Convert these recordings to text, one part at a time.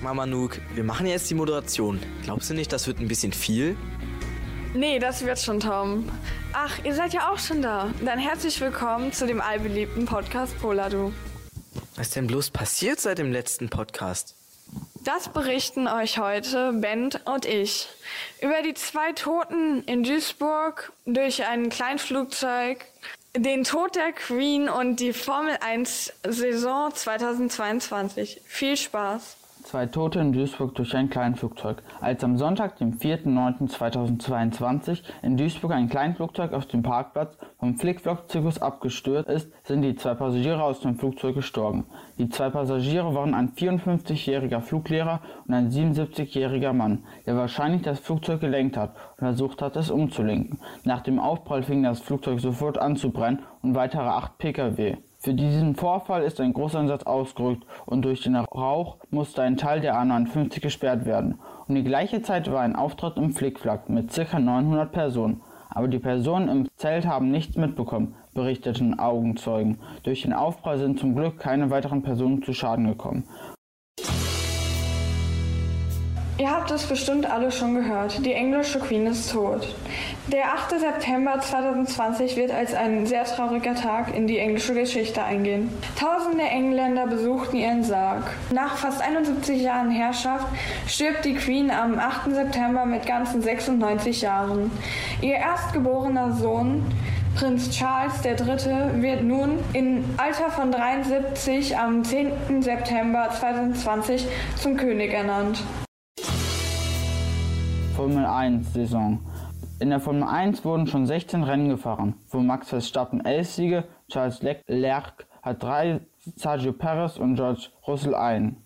Sag mal, Manuk, wir machen jetzt die Moderation. Glaubst du nicht, das wird ein bisschen viel? Nee, das wird schon, Tom. Ach, ihr seid ja auch schon da. Dann herzlich willkommen zu dem allbeliebten Podcast Poladu. Was ist denn bloß passiert seit dem letzten Podcast? Das berichten euch heute Bent und ich über die zwei Toten in Duisburg durch ein Kleinflugzeug, den Tod der Queen und die Formel 1 Saison 2022. Viel Spaß! Zwei Tote in Duisburg durch ein Kleinflugzeug. Als am Sonntag, dem 4.9.2022, in Duisburg ein Kleinflugzeug auf dem Parkplatz vom Flickflock-Zirkus abgestürzt ist, sind die zwei Passagiere aus dem Flugzeug gestorben. Die zwei Passagiere waren ein 54-jähriger Fluglehrer und ein 77-jähriger Mann, der wahrscheinlich das Flugzeug gelenkt hat und versucht hat, es umzulenken. Nach dem Aufprall fing das Flugzeug sofort an zu brennen und weitere acht Pkw. Für diesen Vorfall ist ein Großeinsatz ausgerückt und durch den Rauch musste ein Teil der A59 gesperrt werden. Um die gleiche Zeit war ein Auftritt im Flickflack mit ca. 900 Personen. Aber die Personen im Zelt haben nichts mitbekommen, berichteten Augenzeugen. Durch den Aufprall sind zum Glück keine weiteren Personen zu Schaden gekommen. Ihr habt es bestimmt alle schon gehört. Die englische Queen ist tot. Der 8. September 2020 wird als ein sehr trauriger Tag in die englische Geschichte eingehen. Tausende Engländer besuchten ihren Sarg. Nach fast 71 Jahren Herrschaft stirbt die Queen am 8. September mit ganzen 96 Jahren. Ihr erstgeborener Sohn Prinz Charles III. wird nun im Alter von 73 am 10. September 2020 zum König ernannt. Formel 1 Saison. In der Formel 1 wurden schon 16 Rennen gefahren, wo Max Verstappen 11 Siege, Charles Leclerc hat 3, Sergio Perez und George Russell ein.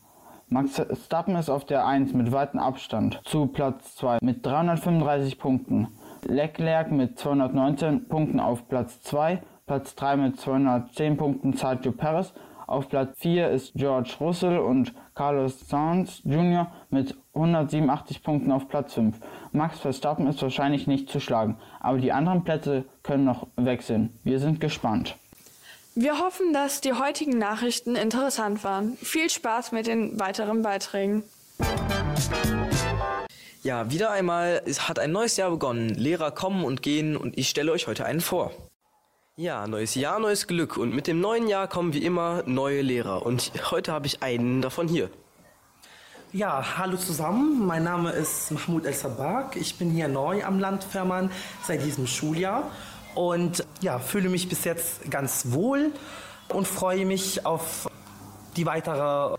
Max Verstappen ist auf der 1 mit weitem Abstand zu Platz 2 mit 335 Punkten. Leclerc mit 219 Punkten auf Platz 2, Platz 3 mit 210 Punkten Sergio Perez auf Platz 4 ist George Russell und Carlos Sainz Jr. mit 187 Punkten auf Platz 5. Max Verstappen ist wahrscheinlich nicht zu schlagen, aber die anderen Plätze können noch wechseln. Wir sind gespannt. Wir hoffen, dass die heutigen Nachrichten interessant waren. Viel Spaß mit den weiteren Beiträgen. Ja, wieder einmal hat ein neues Jahr begonnen. Lehrer kommen und gehen und ich stelle euch heute einen vor. Ja, neues Jahr, neues Glück. Und mit dem neuen Jahr kommen wie immer neue Lehrer. Und heute habe ich einen davon hier. Ja, hallo zusammen. Mein Name ist Mahmoud El Sabak. Ich bin hier neu am Land Fährmann seit diesem Schuljahr und ja, fühle mich bis jetzt ganz wohl und freue mich auf die weiteren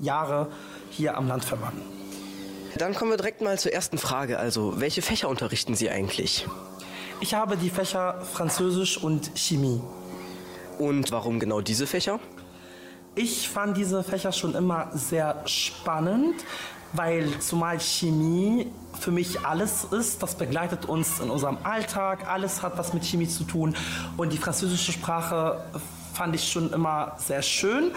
Jahre hier am Land Fährmann. Dann kommen wir direkt mal zur ersten Frage. Also, welche Fächer unterrichten Sie eigentlich? Ich habe die Fächer Französisch und Chemie. Und warum genau diese Fächer? Ich fand diese Fächer schon immer sehr spannend, weil zumal Chemie für mich alles ist, das begleitet uns in unserem Alltag, alles hat was mit Chemie zu tun und die französische Sprache fand ich schon immer sehr schön.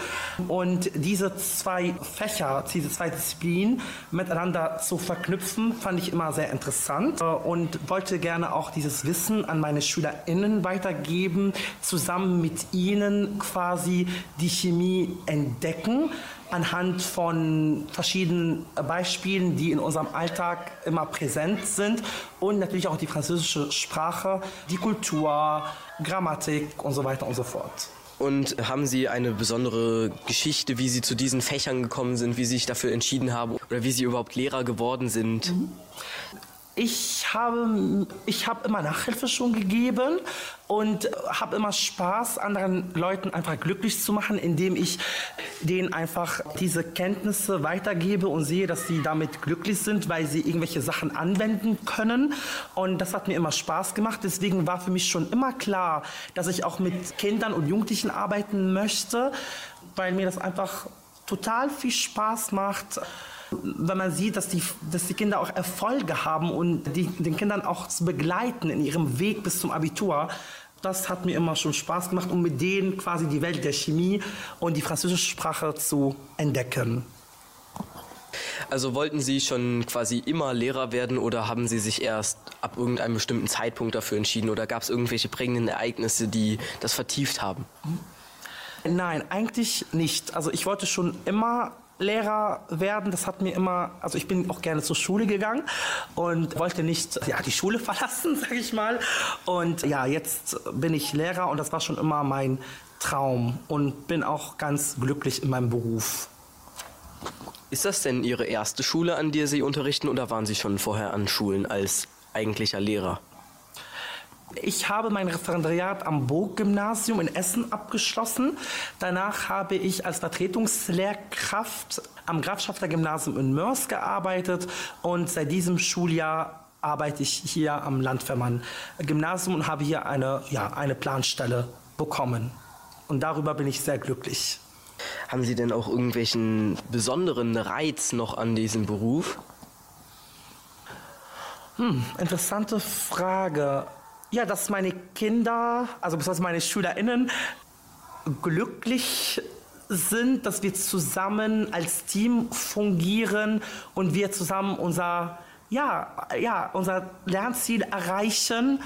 Und diese zwei Fächer, diese zwei Disziplinen miteinander zu verknüpfen, fand ich immer sehr interessant und wollte gerne auch dieses Wissen an meine SchülerInnen weitergeben, zusammen mit ihnen quasi die Chemie entdecken anhand von verschiedenen Beispielen, die in unserem Alltag immer präsent sind und natürlich auch die französische Sprache, die Kultur, Grammatik und so weiter und so fort. Und haben Sie eine besondere Geschichte, wie Sie zu diesen Fächern gekommen sind, wie Sie sich dafür entschieden haben oder wie Sie überhaupt Lehrer geworden sind? Mhm. Ich habe, ich habe immer Nachhilfe schon gegeben und habe immer Spaß, anderen Leuten einfach glücklich zu machen, indem ich denen einfach diese Kenntnisse weitergebe und sehe, dass sie damit glücklich sind, weil sie irgendwelche Sachen anwenden können. Und das hat mir immer Spaß gemacht. Deswegen war für mich schon immer klar, dass ich auch mit Kindern und Jugendlichen arbeiten möchte, weil mir das einfach total viel Spaß macht wenn man sieht, dass die, dass die Kinder auch Erfolge haben und die, den Kindern auch zu begleiten in ihrem Weg bis zum Abitur, das hat mir immer schon Spaß gemacht, um mit denen quasi die Welt der Chemie und die französische Sprache zu entdecken. Also wollten Sie schon quasi immer Lehrer werden oder haben Sie sich erst ab irgendeinem bestimmten Zeitpunkt dafür entschieden oder gab es irgendwelche prägenden Ereignisse, die das vertieft haben? Nein, eigentlich nicht. Also ich wollte schon immer Lehrer werden, das hat mir immer, also ich bin auch gerne zur Schule gegangen und wollte nicht ja, die Schule verlassen, sage ich mal. Und ja, jetzt bin ich Lehrer und das war schon immer mein Traum und bin auch ganz glücklich in meinem Beruf. Ist das denn Ihre erste Schule, an der Sie unterrichten oder waren Sie schon vorher an Schulen als eigentlicher Lehrer? Ich habe mein Referendariat am Burg-Gymnasium in Essen abgeschlossen. Danach habe ich als Vertretungslehrkraft am Grafschafter Gymnasium in Mörs gearbeitet und seit diesem Schuljahr arbeite ich hier am Landwehrmann Gymnasium und habe hier eine, ja, eine Planstelle bekommen. Und darüber bin ich sehr glücklich. Haben Sie denn auch irgendwelchen besonderen Reiz noch an diesem Beruf? Hm, interessante Frage. Ja, dass meine Kinder, also besonders meine SchülerInnen, glücklich sind, dass wir zusammen als Team fungieren und wir zusammen unser, ja, ja, unser Lernziel erreichen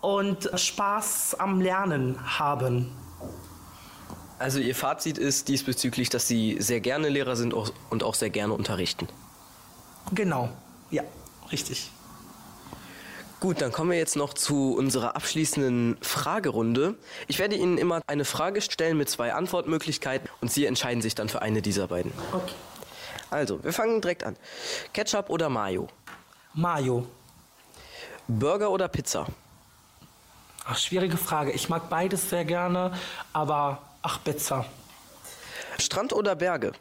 und Spaß am Lernen haben. Also Ihr Fazit ist diesbezüglich, dass Sie sehr gerne Lehrer sind und auch sehr gerne unterrichten. Genau, ja, richtig. Gut, dann kommen wir jetzt noch zu unserer abschließenden Fragerunde. Ich werde Ihnen immer eine Frage stellen mit zwei Antwortmöglichkeiten und Sie entscheiden sich dann für eine dieser beiden. Okay. Also, wir fangen direkt an. Ketchup oder Mayo? Mayo. Burger oder Pizza? Ach, schwierige Frage. Ich mag beides sehr gerne, aber ach, Pizza. Strand oder Berge?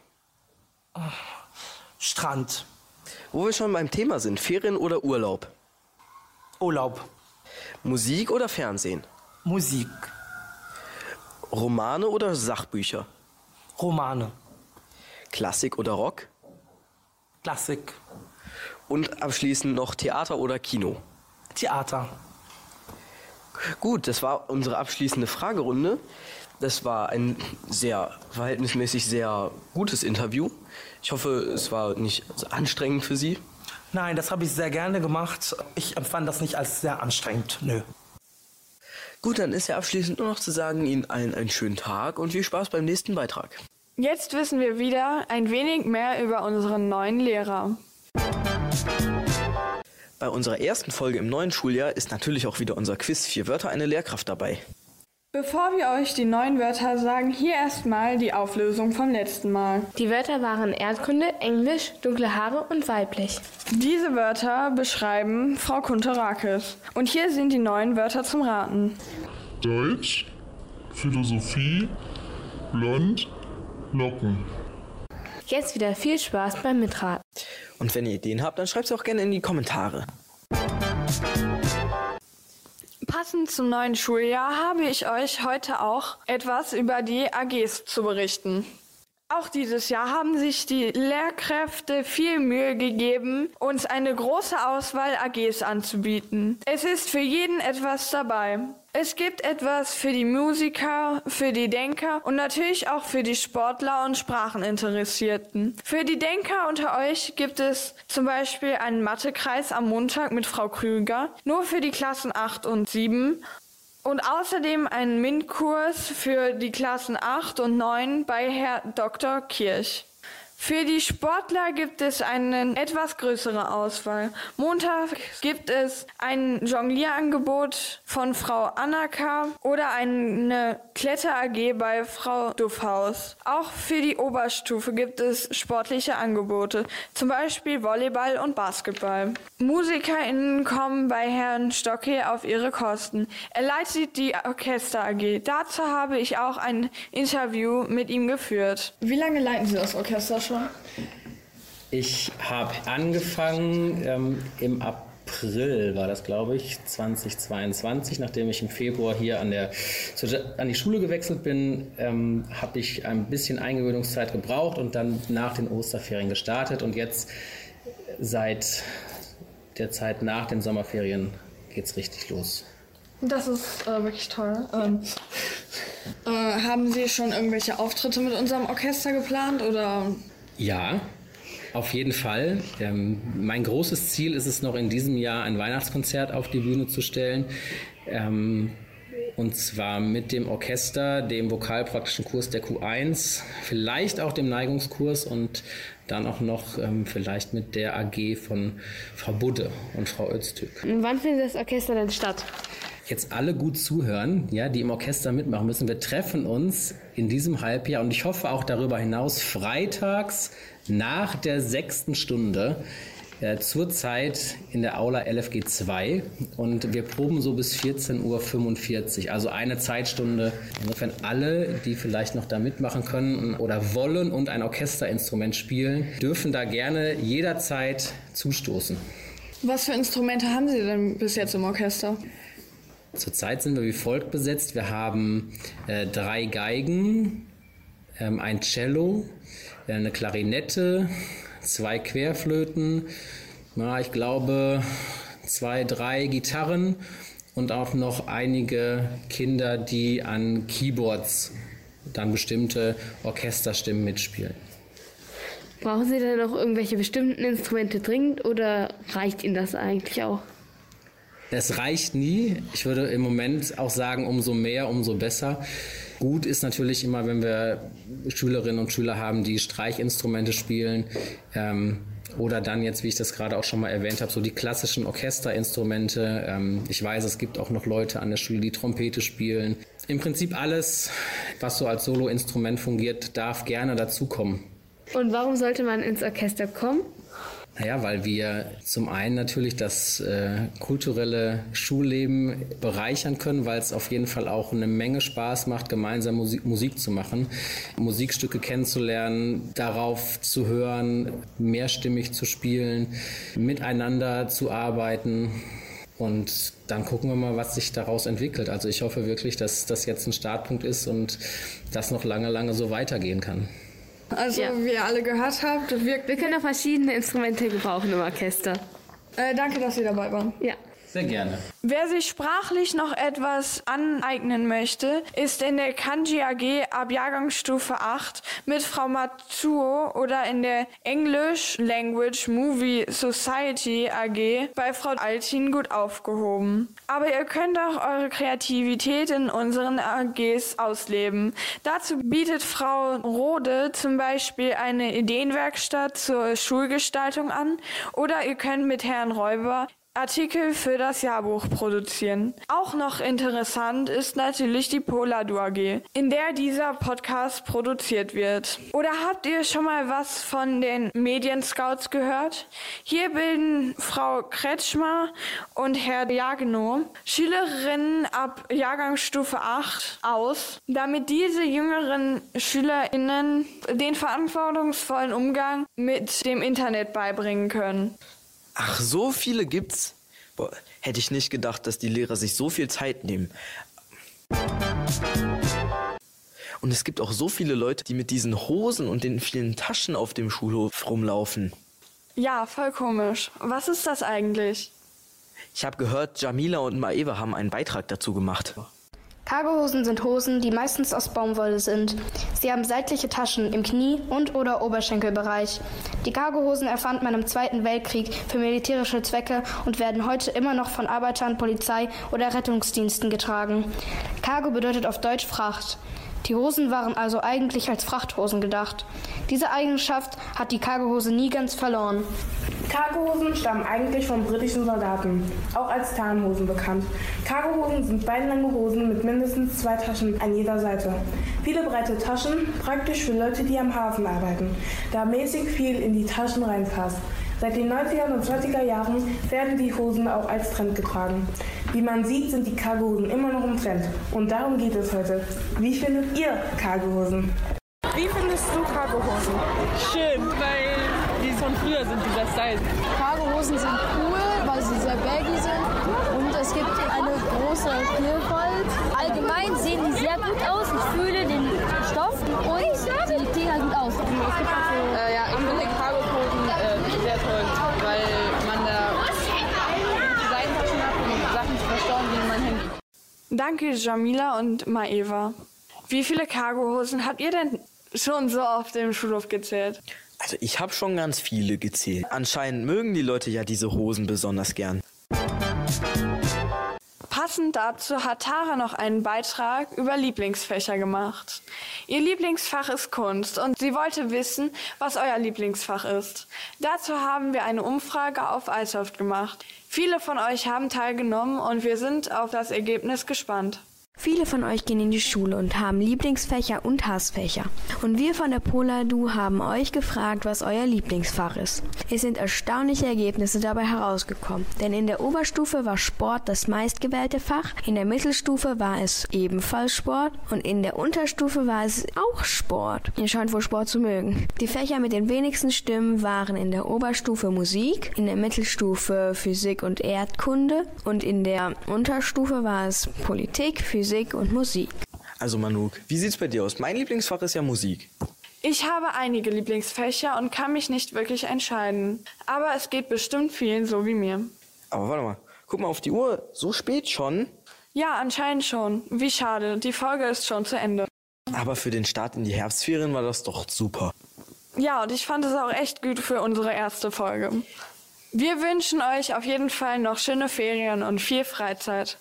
Strand. Wo wir schon beim Thema sind, Ferien oder Urlaub? Urlaub. Musik oder Fernsehen? Musik. Romane oder Sachbücher? Romane. Klassik oder Rock? Klassik. Und abschließend noch Theater oder Kino? Theater. Gut, das war unsere abschließende Fragerunde. Das war ein sehr verhältnismäßig sehr gutes Interview. Ich hoffe, es war nicht anstrengend für Sie. Nein, das habe ich sehr gerne gemacht. Ich empfand das nicht als sehr anstrengend. Nö. Gut, dann ist ja abschließend nur noch zu sagen, Ihnen allen einen schönen Tag und viel Spaß beim nächsten Beitrag. Jetzt wissen wir wieder ein wenig mehr über unseren neuen Lehrer. Bei unserer ersten Folge im neuen Schuljahr ist natürlich auch wieder unser Quiz Vier Wörter eine Lehrkraft dabei. Bevor wir euch die neuen Wörter sagen, hier erstmal die Auflösung vom letzten Mal. Die Wörter waren Erdkunde, Englisch, dunkle Haare und weiblich. Diese Wörter beschreiben Frau Kunterakis. Und hier sind die neuen Wörter zum Raten. Deutsch, Philosophie, blond, Locken. Jetzt wieder viel Spaß beim Mitraten. Und wenn ihr Ideen habt, dann schreibt sie auch gerne in die Kommentare. Passend zum neuen Schuljahr habe ich euch heute auch etwas über die AGs zu berichten. Auch dieses Jahr haben sich die Lehrkräfte viel Mühe gegeben, uns eine große Auswahl AGs anzubieten. Es ist für jeden etwas dabei. Es gibt etwas für die Musiker, für die Denker und natürlich auch für die Sportler und Spracheninteressierten. Für die Denker unter euch gibt es zum Beispiel einen Mathekreis am Montag mit Frau Krüger, nur für die Klassen 8 und 7 und außerdem einen MINT-Kurs für die Klassen 8 und 9 bei Herr Dr. Kirch. Für die Sportler gibt es eine etwas größere Auswahl. Montag gibt es ein Jonglierangebot von Frau Annaka oder eine Kletter-AG bei Frau Duffhaus. Auch für die Oberstufe gibt es sportliche Angebote, zum Beispiel Volleyball und Basketball. MusikerInnen kommen bei Herrn Stocke auf ihre Kosten. Er leitet die Orchester-AG. Dazu habe ich auch ein Interview mit ihm geführt. Wie lange leiten Sie das Orchester schon? Ich habe angefangen ähm, im April, war das glaube ich, 2022, nachdem ich im Februar hier an, der, an die Schule gewechselt bin, ähm, habe ich ein bisschen Eingewöhnungszeit gebraucht und dann nach den Osterferien gestartet und jetzt seit der Zeit nach den Sommerferien geht es richtig los. Das ist äh, wirklich toll. Ähm, äh, haben Sie schon irgendwelche Auftritte mit unserem Orchester geplant oder? Ja, auf jeden Fall. Ähm, mein großes Ziel ist es noch in diesem Jahr ein Weihnachtskonzert auf die Bühne zu stellen. Ähm, Und zwar mit dem Orchester, dem vokalpraktischen Kurs der Q1, vielleicht auch dem Neigungskurs und dann auch noch ähm, vielleicht mit der AG von Frau Budde und Frau Öztürk. Und wann findet das Orchester denn statt? Jetzt alle gut zuhören, ja, die im Orchester mitmachen müssen. Wir treffen uns in diesem Halbjahr und ich hoffe auch darüber hinaus freitags nach der sechsten Stunde äh, zurzeit in der Aula LFG 2 und wir proben so bis 14.45 Uhr, also eine Zeitstunde. Insofern alle, die vielleicht noch da mitmachen können oder wollen und ein Orchesterinstrument spielen, dürfen da gerne jederzeit zustoßen. Was für Instrumente haben Sie denn bis jetzt im Orchester? Zurzeit sind wir wie folgt besetzt. Wir haben äh, drei Geigen, ähm, ein Cello, äh, eine Klarinette, zwei Querflöten, na, ich glaube zwei, drei Gitarren und auch noch einige Kinder, die an Keyboards dann bestimmte Orchesterstimmen mitspielen. Brauchen Sie denn noch irgendwelche bestimmten Instrumente dringend oder reicht Ihnen das eigentlich auch? Es reicht nie. Ich würde im Moment auch sagen, umso mehr, umso besser. Gut ist natürlich immer, wenn wir Schülerinnen und Schüler haben, die Streichinstrumente spielen. Ähm, oder dann jetzt, wie ich das gerade auch schon mal erwähnt habe, so die klassischen Orchesterinstrumente. Ähm, ich weiß, es gibt auch noch Leute an der Schule, die Trompete spielen. Im Prinzip alles, was so als Soloinstrument fungiert, darf gerne dazukommen. Und warum sollte man ins Orchester kommen? Naja, weil wir zum einen natürlich das äh, kulturelle Schulleben bereichern können, weil es auf jeden Fall auch eine Menge Spaß macht, gemeinsam Musik, Musik zu machen, Musikstücke kennenzulernen, darauf zu hören, mehrstimmig zu spielen, miteinander zu arbeiten. Und dann gucken wir mal, was sich daraus entwickelt. Also ich hoffe wirklich, dass das jetzt ein Startpunkt ist und das noch lange, lange so weitergehen kann. Also, Ja. wie ihr alle gehört habt, wir, Wir können auch verschiedene Instrumente gebrauchen im Orchester. äh, danke, dass Sie dabei waren. Ja. Sehr gerne. Wer sich sprachlich noch etwas aneignen möchte, ist in der Kanji AG ab Jahrgangsstufe 8 mit Frau Matsuo oder in der English Language Movie Society AG bei Frau Altin gut aufgehoben. Aber ihr könnt auch eure Kreativität in unseren AGs ausleben. Dazu bietet Frau Rode zum Beispiel eine Ideenwerkstatt zur Schulgestaltung an oder ihr könnt mit Herrn Räuber Artikel für das Jahrbuch produzieren. Auch noch interessant ist natürlich die Poladu AG, in der dieser Podcast produziert wird. Oder habt ihr schon mal was von den Medienscouts gehört? Hier bilden Frau Kretschmer und Herr Jagno Schülerinnen ab Jahrgangsstufe 8 aus, damit diese jüngeren SchülerInnen den verantwortungsvollen Umgang mit dem Internet beibringen können. Ach, so viele gibt's? Boah, hätte ich nicht gedacht, dass die Lehrer sich so viel Zeit nehmen. Und es gibt auch so viele Leute, die mit diesen Hosen und den vielen Taschen auf dem Schulhof rumlaufen. Ja, voll komisch. Was ist das eigentlich? Ich habe gehört, Jamila und Maeva haben einen Beitrag dazu gemacht. Cargohosen sind Hosen, die meistens aus Baumwolle sind. Sie haben seitliche Taschen im Knie- und oder Oberschenkelbereich. Die Cargohosen erfand man im Zweiten Weltkrieg für militärische Zwecke und werden heute immer noch von Arbeitern, Polizei oder Rettungsdiensten getragen. Cargo bedeutet auf Deutsch Fracht. Die Hosen waren also eigentlich als Frachthosen gedacht. Diese Eigenschaft hat die Cargohose nie ganz verloren. Cargohosen stammen eigentlich von britischen Soldaten, auch als Tarnhosen bekannt. Cargohosen sind beinlange Hosen mit mindestens zwei Taschen an jeder Seite. Viele breite Taschen, praktisch für Leute, die am Hafen arbeiten, da mäßig viel in die Taschen reinpasst. Seit den 90er und 20er Jahren werden die Hosen auch als Trend getragen. Wie man sieht, sind die Cargohosen immer noch im Trend. Und darum geht es heute. Wie findet ihr Cargohosen? Wie findest du Cargohosen? Schön, weil die von früher sind, dieser Style. Cargohosen sind cool, weil sie sehr baggy sind und es gibt eine große Vielfalt. Allgemein sehen die sehr gut aus. Ich fühle den Stoff und die sehen halt gut aus. Äh, ja, ich finde Cargohosen äh, sehr toll, weil man da die Seitentaschen hat, um Sachen zu verstauen, die in mein Handy. Danke, Jamila und Maeva. Wie viele Cargohosen habt ihr denn schon so auf dem Schulhof gezählt? Also ich habe schon ganz viele gezählt. Anscheinend mögen die Leute ja diese Hosen besonders gern. Passend dazu hat Tara noch einen Beitrag über Lieblingsfächer gemacht. Ihr Lieblingsfach ist Kunst und sie wollte wissen, was euer Lieblingsfach ist. Dazu haben wir eine Umfrage auf iSoft gemacht. Viele von euch haben teilgenommen und wir sind auf das Ergebnis gespannt. Viele von euch gehen in die Schule und haben Lieblingsfächer und Hassfächer. Und wir von der Poladu haben euch gefragt, was euer Lieblingsfach ist. Es sind erstaunliche Ergebnisse dabei herausgekommen. Denn in der Oberstufe war Sport das meistgewählte Fach, in der Mittelstufe war es ebenfalls Sport und in der Unterstufe war es auch Sport. Ihr scheint wohl Sport zu mögen. Die Fächer mit den wenigsten Stimmen waren in der Oberstufe Musik, in der Mittelstufe Physik und Erdkunde und in der Unterstufe war es Politik, Physik Physik und Musik. Also Manuk, wie sieht's bei dir aus? Mein Lieblingsfach ist ja Musik. Ich habe einige Lieblingsfächer und kann mich nicht wirklich entscheiden. Aber es geht bestimmt vielen so wie mir. Aber warte mal, guck mal auf die Uhr. So spät schon? Ja, anscheinend schon. Wie schade, die Folge ist schon zu Ende. Aber für den Start in die Herbstferien war das doch super. Ja, und ich fand es auch echt gut für unsere erste Folge. Wir wünschen euch auf jeden Fall noch schöne Ferien und viel Freizeit.